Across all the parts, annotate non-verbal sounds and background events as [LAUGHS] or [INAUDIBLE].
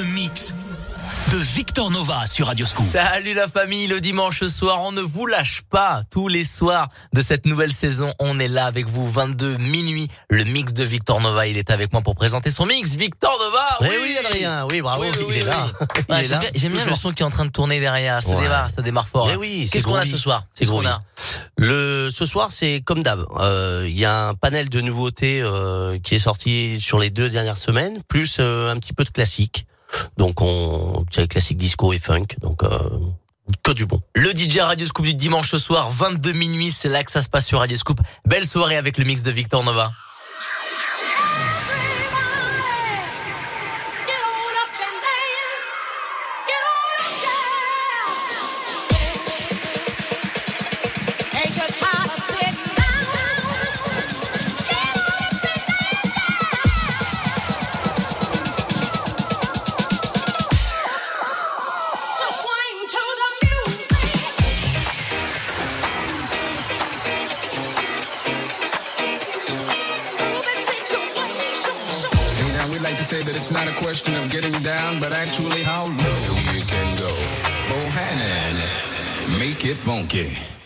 le mix de Victor Nova sur Radio Scoop. Salut la famille, le dimanche soir, on ne vous lâche pas. Tous les soirs de cette nouvelle saison, on est là avec vous, 22 minuit. Le mix de Victor Nova, il est avec moi pour présenter son mix. Victor Nova Oui, oui, Adrien, oui, bravo, Oui, oui, il est oui, là. oui. [LAUGHS] Il Ouais, est J'aime là, bien, j'aime bien le son qui est en train de tourner derrière. Ça Ouais. démarre, ça démarre fort. Eh oui, c'est Qu'est-ce qu'on a ce soir C'est Qu'est-ce qu'on a Le ce soir, c'est comme d'hab. Euh, Il y a un panel de nouveautés euh, qui est sorti sur les deux dernières semaines, plus euh, un petit peu de classique. Donc on, c'est classique disco et funk. Donc euh, que du bon. Le DJ Radio Scoop du dimanche soir, 22 minuit, c'est là que ça se passe sur Radio Scoop. Belle soirée avec le mix de Victor Nova. But actually how low you can go. Bohannon, make it funky.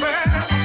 man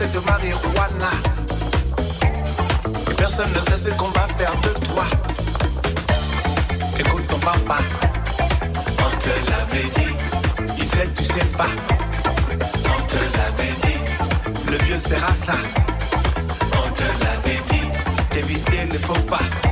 c'est de marijuana. Et personne ne sait ce qu'on va faire de toi. Écoute ton papa, on te l'avait dit. Il sait, tu sais pas. On te l'avait dit. Le vieux sera ça. On te l'avait dit. D'éviter ne faut pas.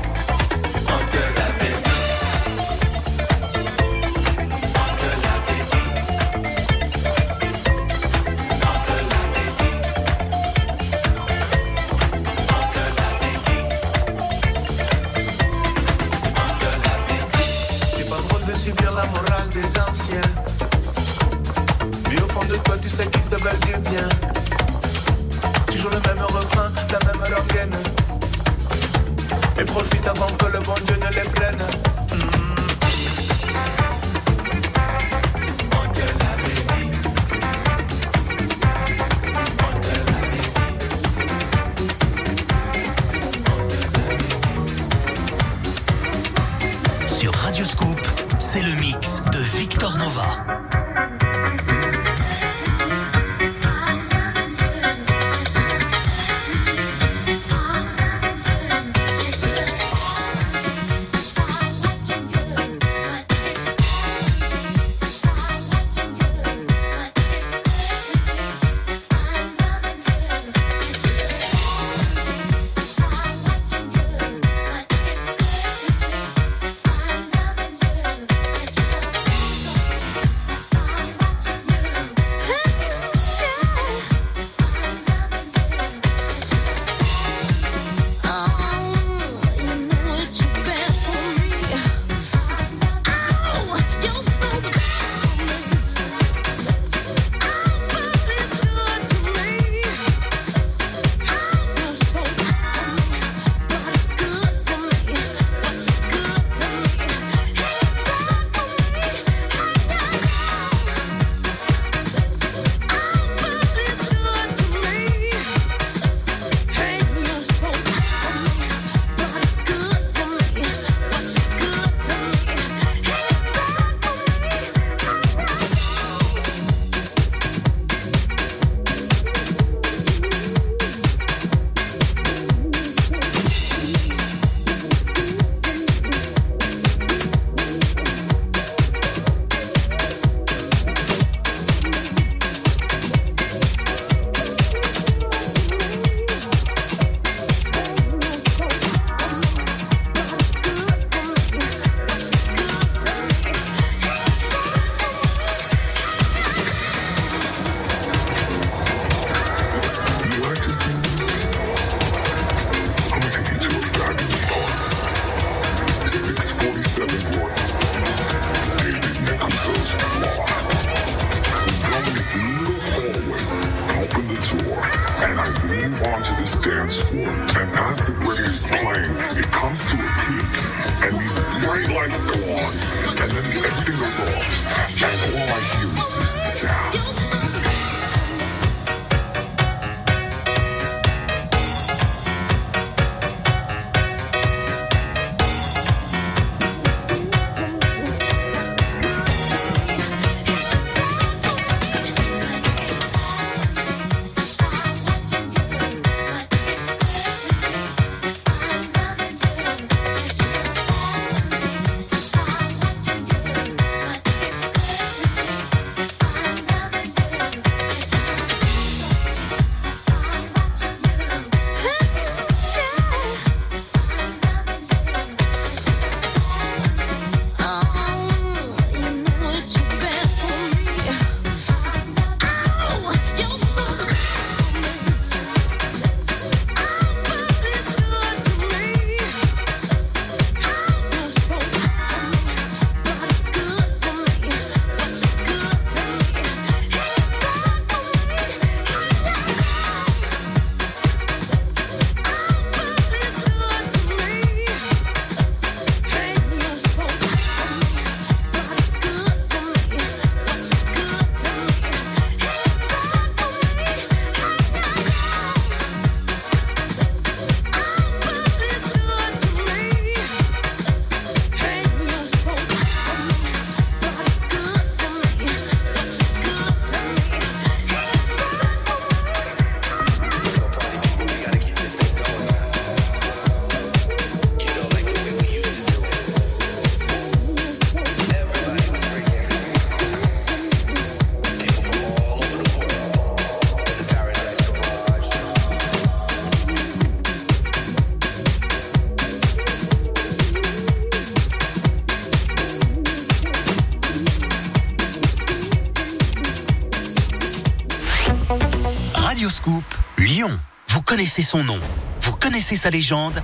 Connaissez son nom, vous connaissez sa légende,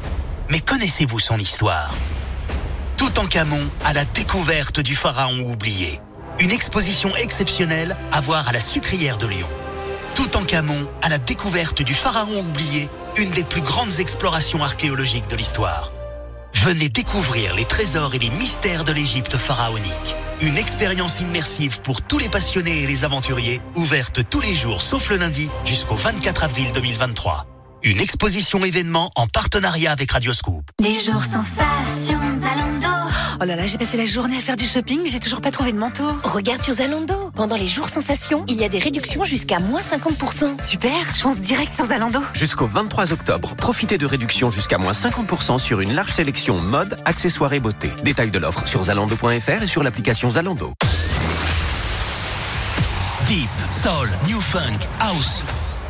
mais connaissez-vous son histoire Toutankhamon à la découverte du pharaon oublié. Une exposition exceptionnelle à voir à la sucrière de Lyon. Toutankhamon à la découverte du pharaon oublié, une des plus grandes explorations archéologiques de l'histoire. Venez découvrir les trésors et les mystères de l'Égypte pharaonique. Une expérience immersive pour tous les passionnés et les aventuriers, ouverte tous les jours sauf le lundi jusqu'au 24 avril 2023. Une exposition événement en partenariat avec Radioscoop. Les jours sensations Zalando. Oh là là, j'ai passé la journée à faire du shopping, mais j'ai toujours pas trouvé de manteau. Regarde sur Zalando. Pendant les jours sensations, il y a des réductions jusqu'à moins 50%. Super, je fonce direct sur Zalando. Jusqu'au 23 octobre, profitez de réductions jusqu'à moins 50% sur une large sélection mode, accessoires et beauté. Détail de l'offre sur zalando.fr et sur l'application Zalando. Deep, Soul, New Funk, House.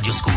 Nova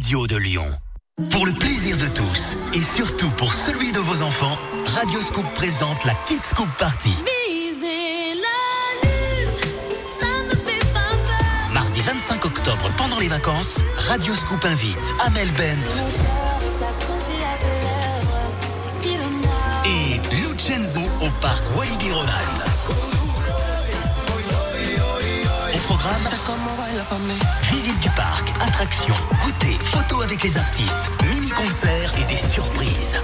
radio de Lyon. Pour le plaisir de tous et surtout pour celui de vos enfants, Radioscoop présente la Kids Scoop Party. Mardi 25 octobre, pendant les vacances, Radioscoop invite Amel Bent et Lucenzo au parc Walibi Ronald. Programme, visite du parc, attractions, goûter, photos avec les artistes, mini-concerts et des surprises.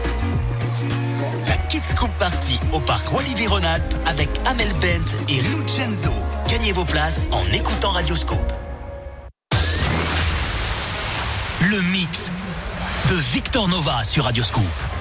La Kids Scoop Party au parc Walibi Ronald avec Amel Bent et Lucenzo. Gagnez vos places en écoutant Radioscope. Le mix de Victor Nova sur Radioscoop.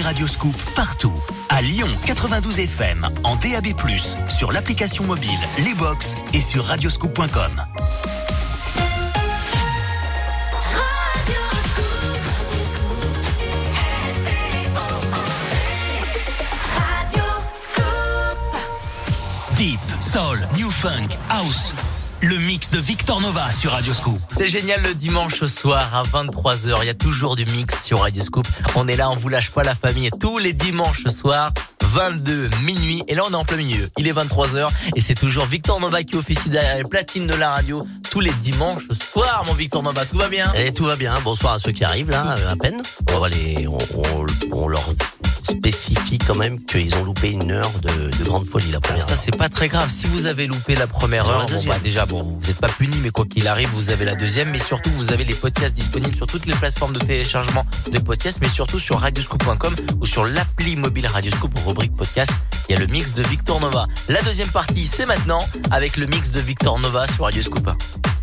écoutez Radio partout. À Lyon 92 FM, en DAB+, sur l'application mobile, les box et sur radioscoop.com. Deep, Soul, New Funk, House le mix de Victor Nova sur Radio Scoop. C'est génial le dimanche soir à 23h, il y a toujours du mix sur Radio Scoop. On est là, on vous lâche pas la famille tous les dimanches soirs. 22 minuit et là on est en plein milieu. Il est 23h et c'est toujours Victor Nova qui officie derrière les platines de la radio tous les dimanches soir mon Victor Nova tout va bien? Et tout va bien. Bonsoir à ceux qui arrivent là à peine. On va on, on, on leur spécifie quand même qu'ils ont loupé une heure de, de grande folie la première. Ça c'est pas très grave. Si vous avez loupé la première heure, bon bah déjà bon, vous n'êtes pas puni, mais quoi qu'il arrive, vous avez la deuxième. Mais surtout, vous avez les podcasts disponibles sur toutes les plateformes de téléchargement des podcasts, mais surtout sur radioscoop.com ou sur l'appli mobile Radioscoop rubrique podcast. Il y a le mix de Victor Nova. La deuxième partie, c'est maintenant avec le mix de Victor Nova sur Radioscoop. Are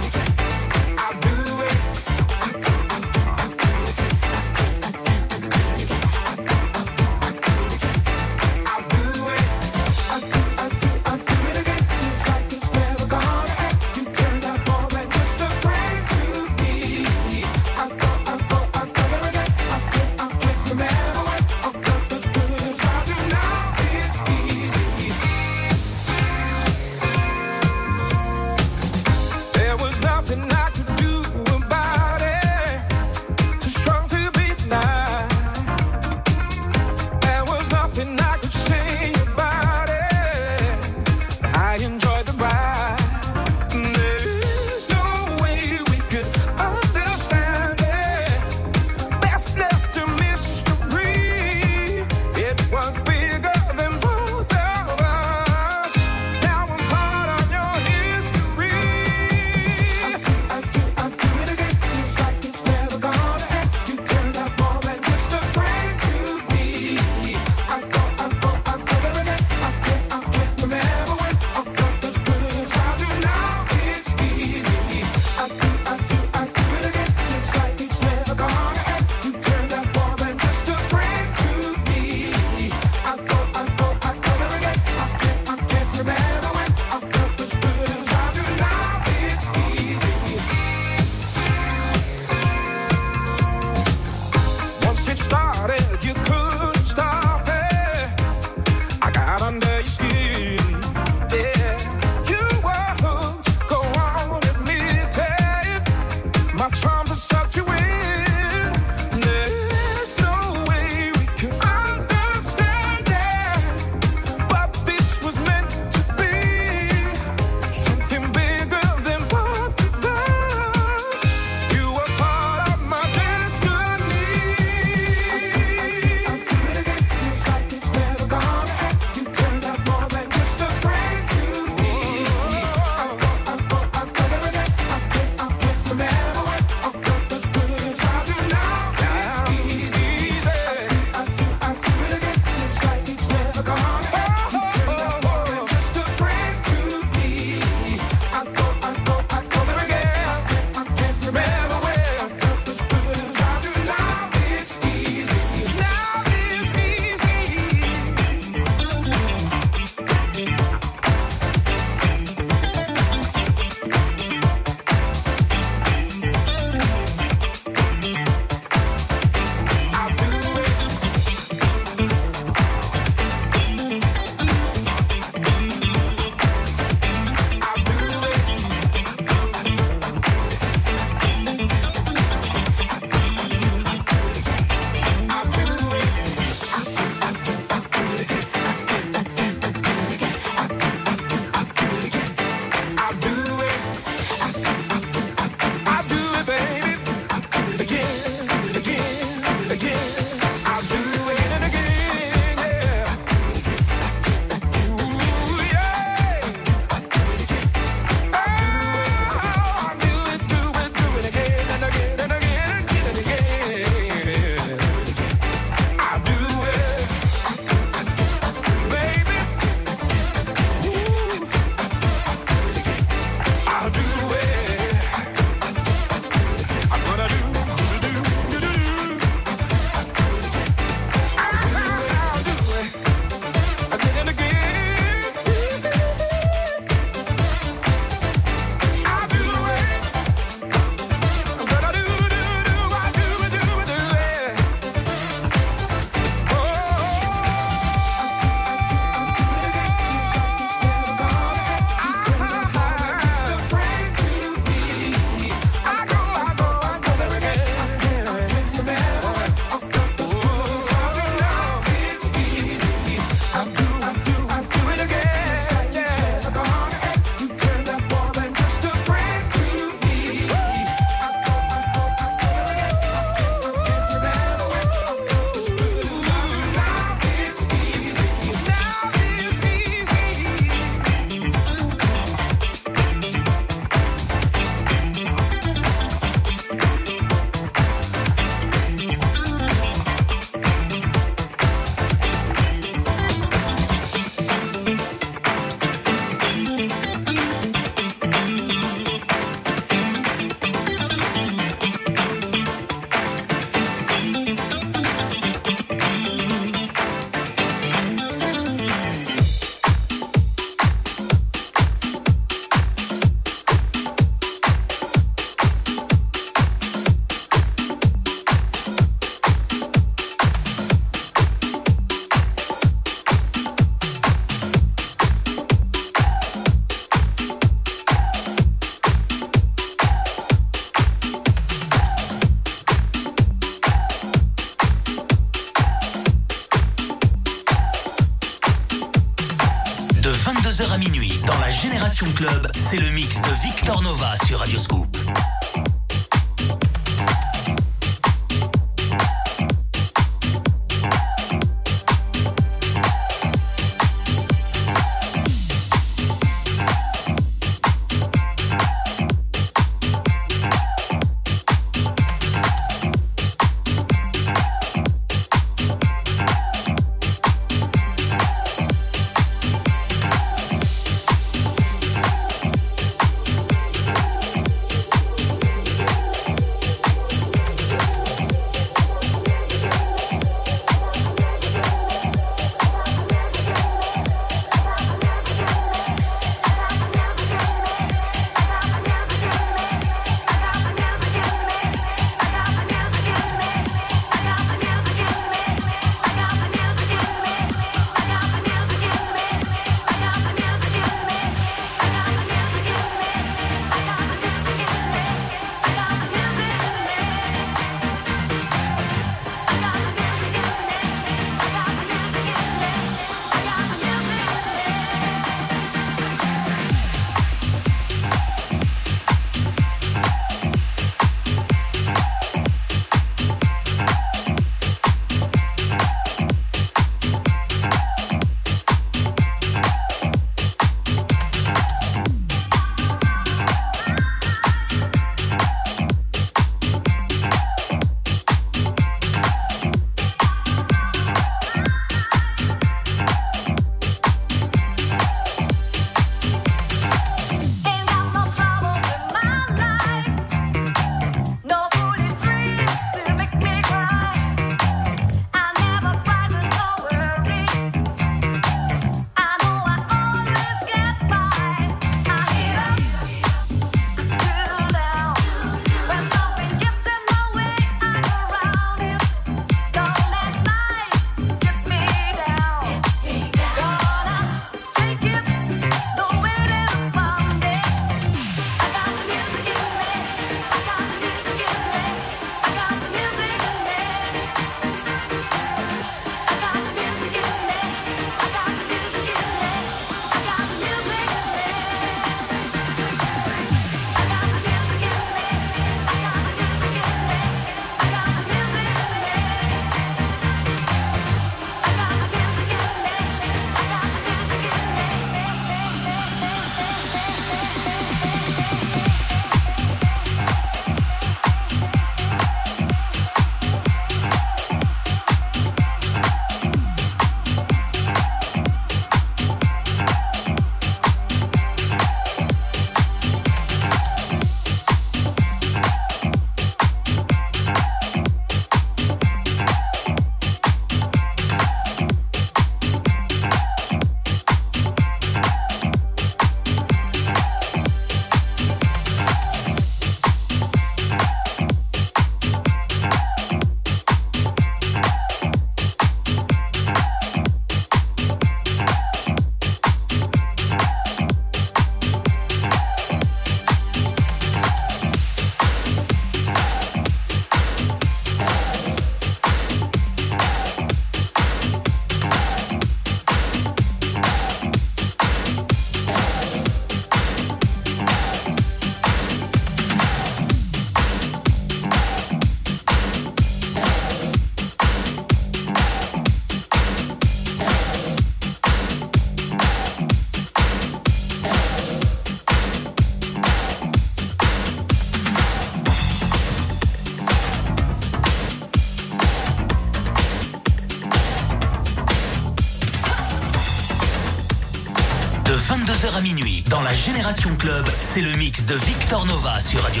de Victor Nova sur Radio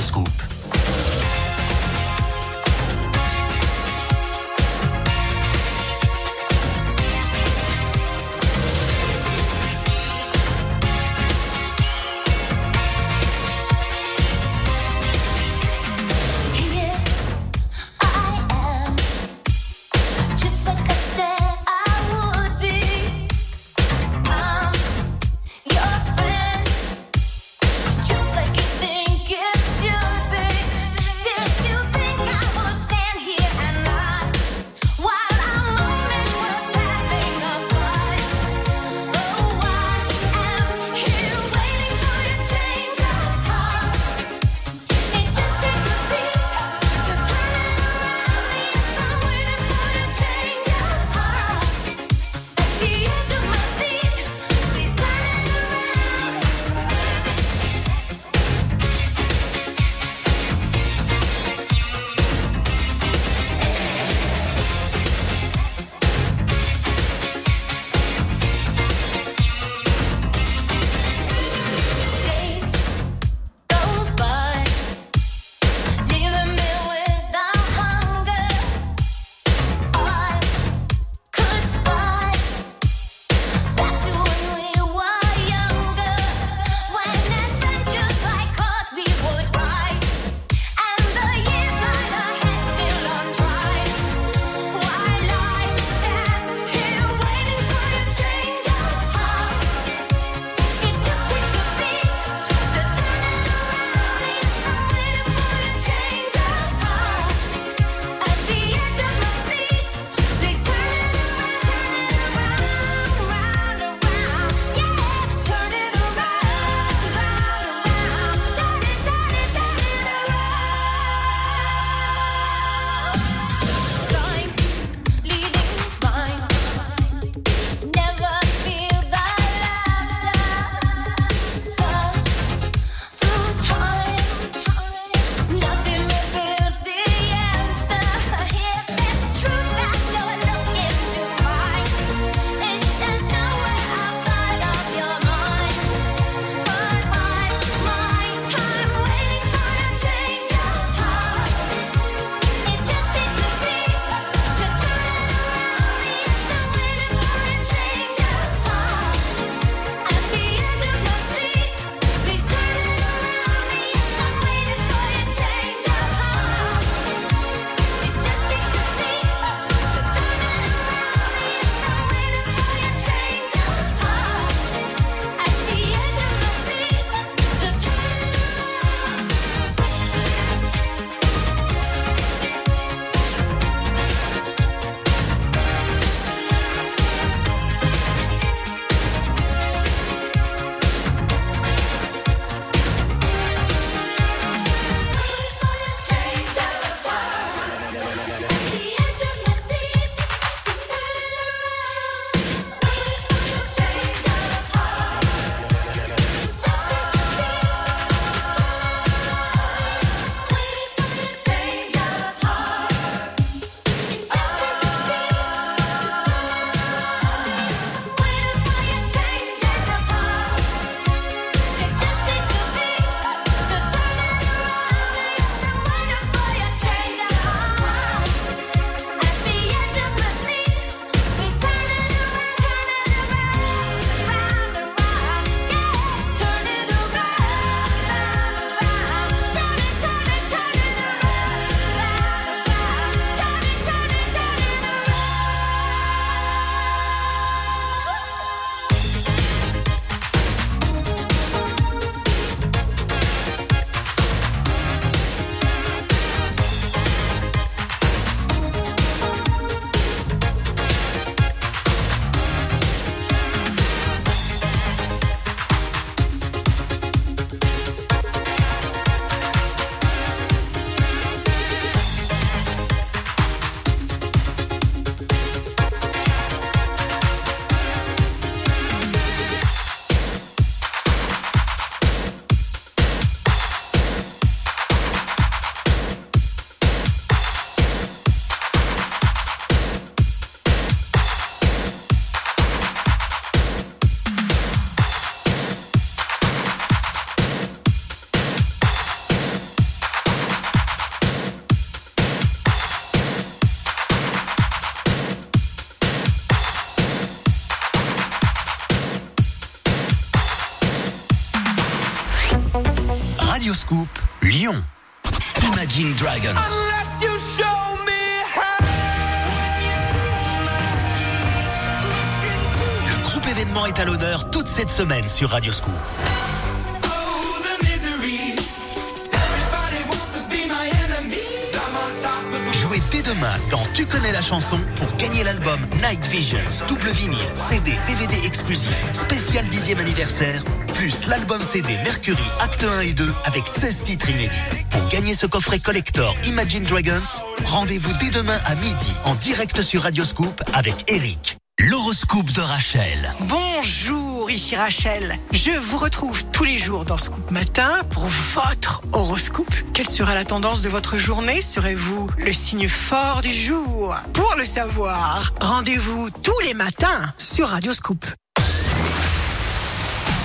Dragons. Le groupe événement est à l'honneur toute cette semaine sur Radioscoop. Jouez dès demain dans Tu connais la chanson pour gagner l'album Night Visions, double vinyle, CD, DVD exclusif, spécial 10e anniversaire, plus l'album CD Mercury Acte 1 et 2 avec 16 titres inédits. Pour gagner ce coffret collector Imagine Dragons, rendez-vous dès demain à midi en direct sur Radioscoop avec Eric. L'horoscope de Rachel. Bonjour, ici Rachel. Je vous retrouve tous les jours dans Scoop Matin pour votre horoscope. Quelle sera la tendance de votre journée? Serez-vous le signe fort du jour? Pour le savoir, rendez-vous tous les matins sur Radio Scoop.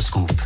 Scoop.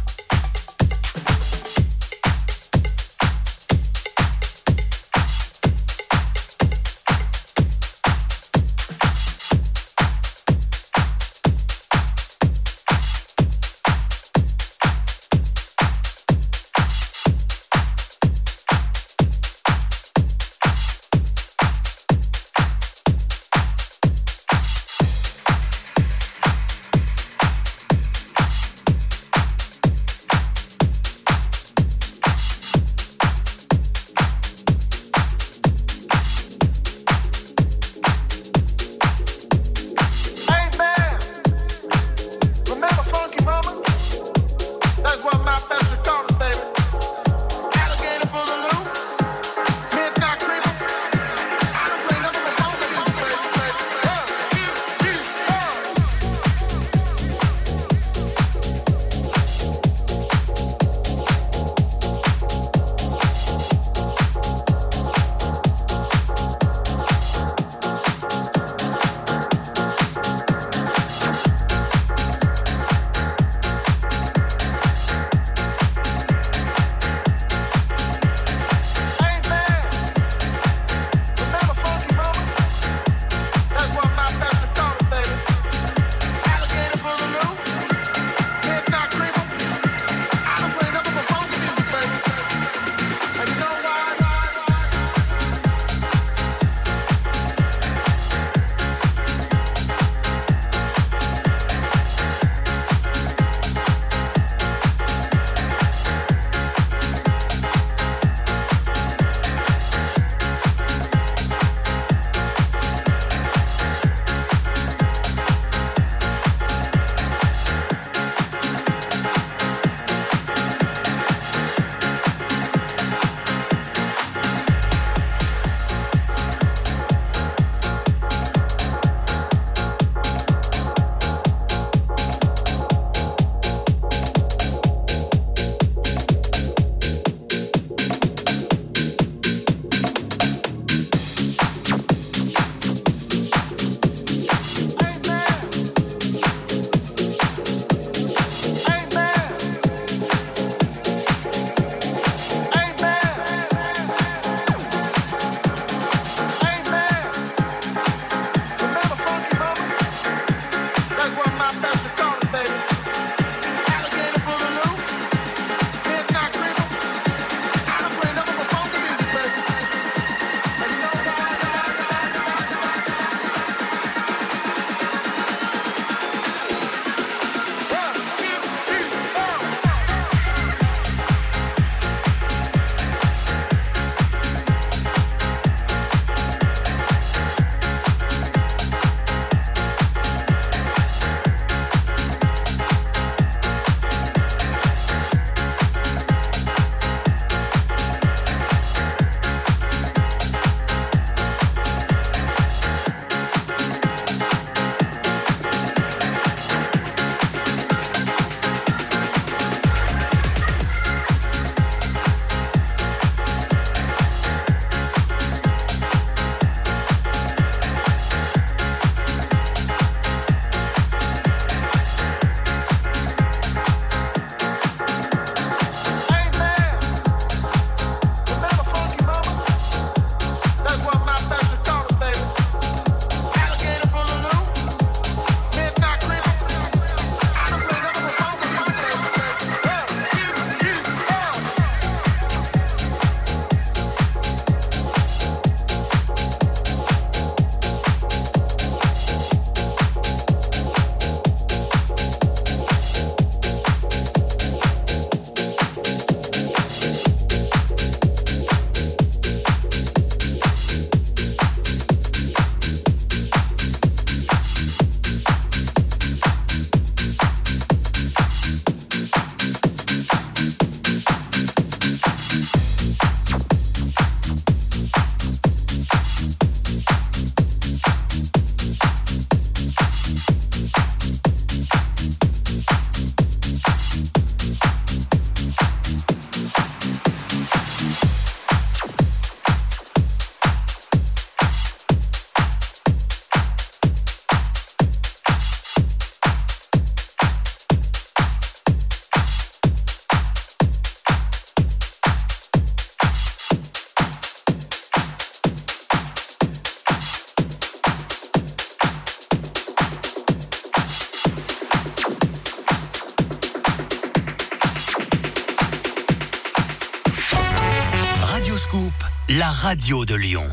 radio de Lyon.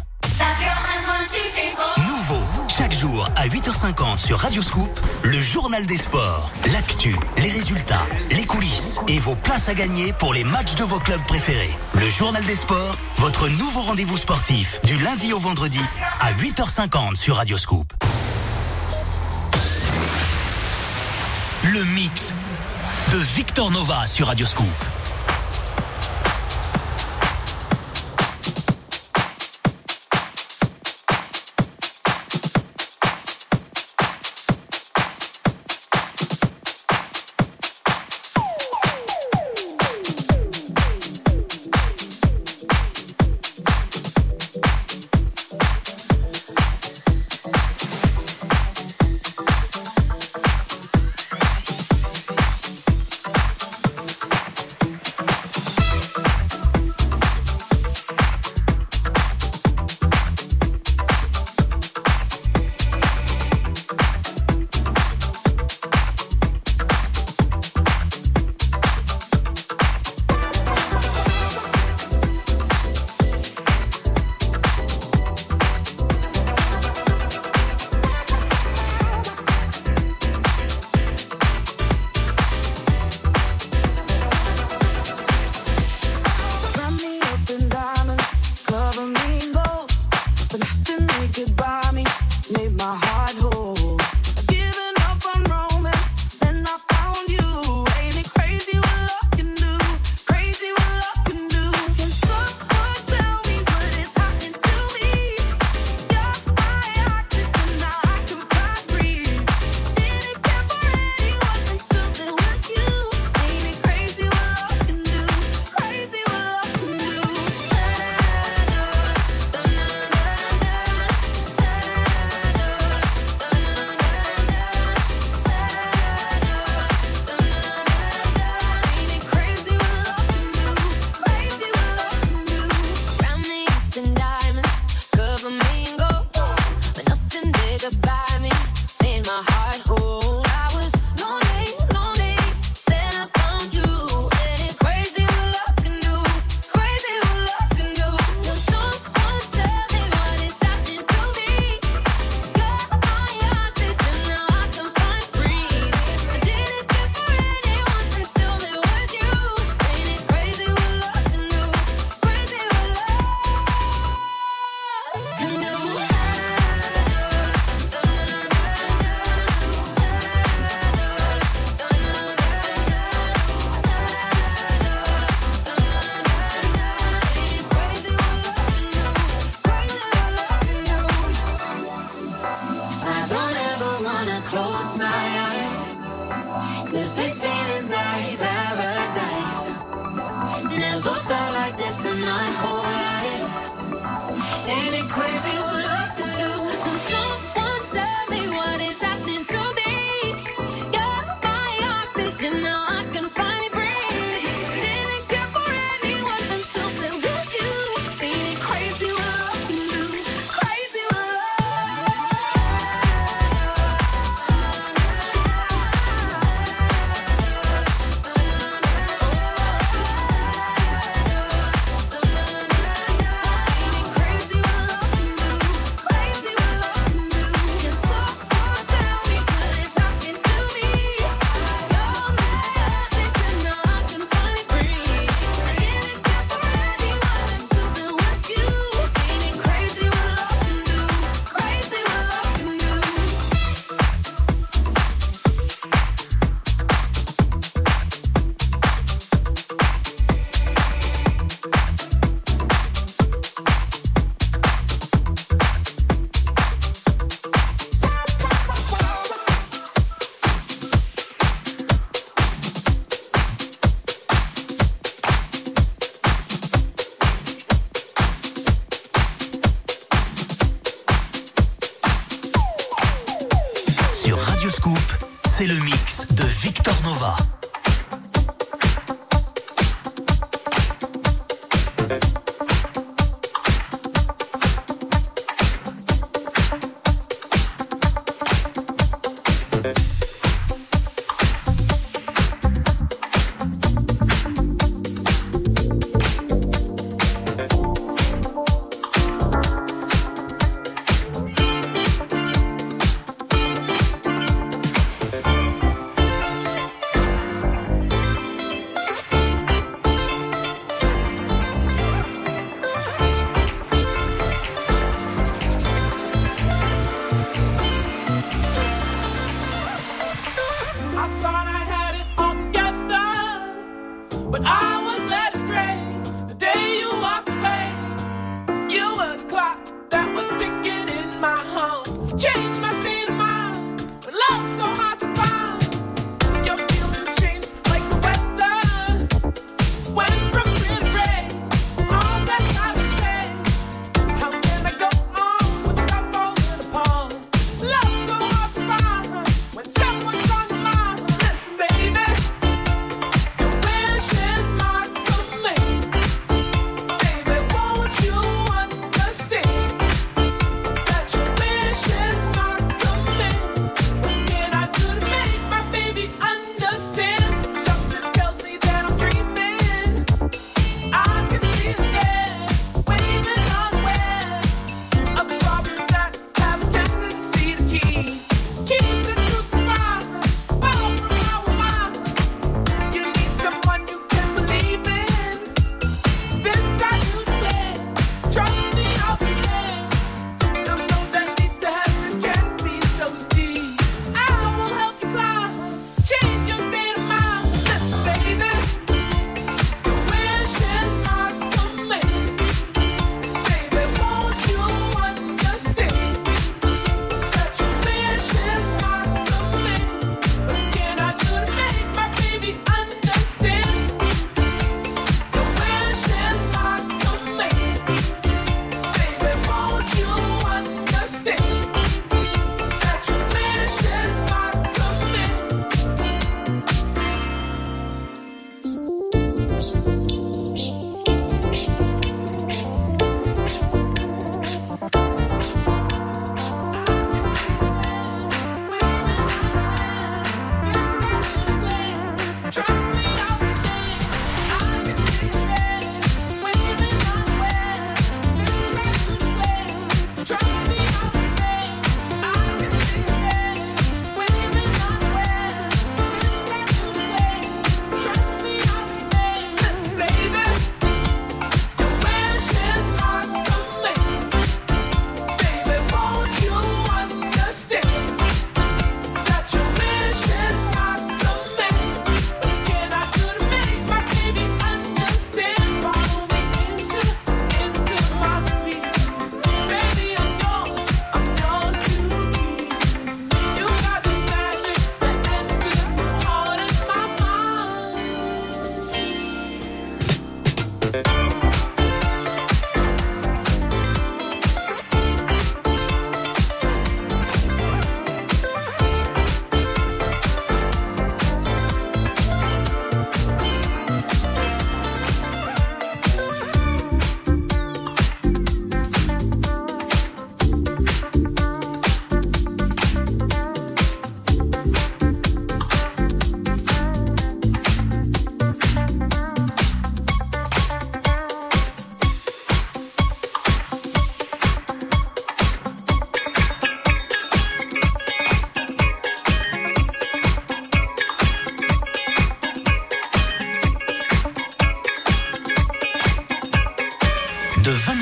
Nouveau, chaque jour à 8h50 sur Radio Scoop, le journal des sports, l'actu, les résultats, les coulisses et vos places à gagner pour les matchs de vos clubs préférés. Le journal des sports, votre nouveau rendez-vous sportif du lundi au vendredi à 8h50 sur Radio Scoop. Le mix de Victor Nova sur Radio Scoop.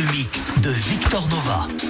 Le mix de Victor Nova.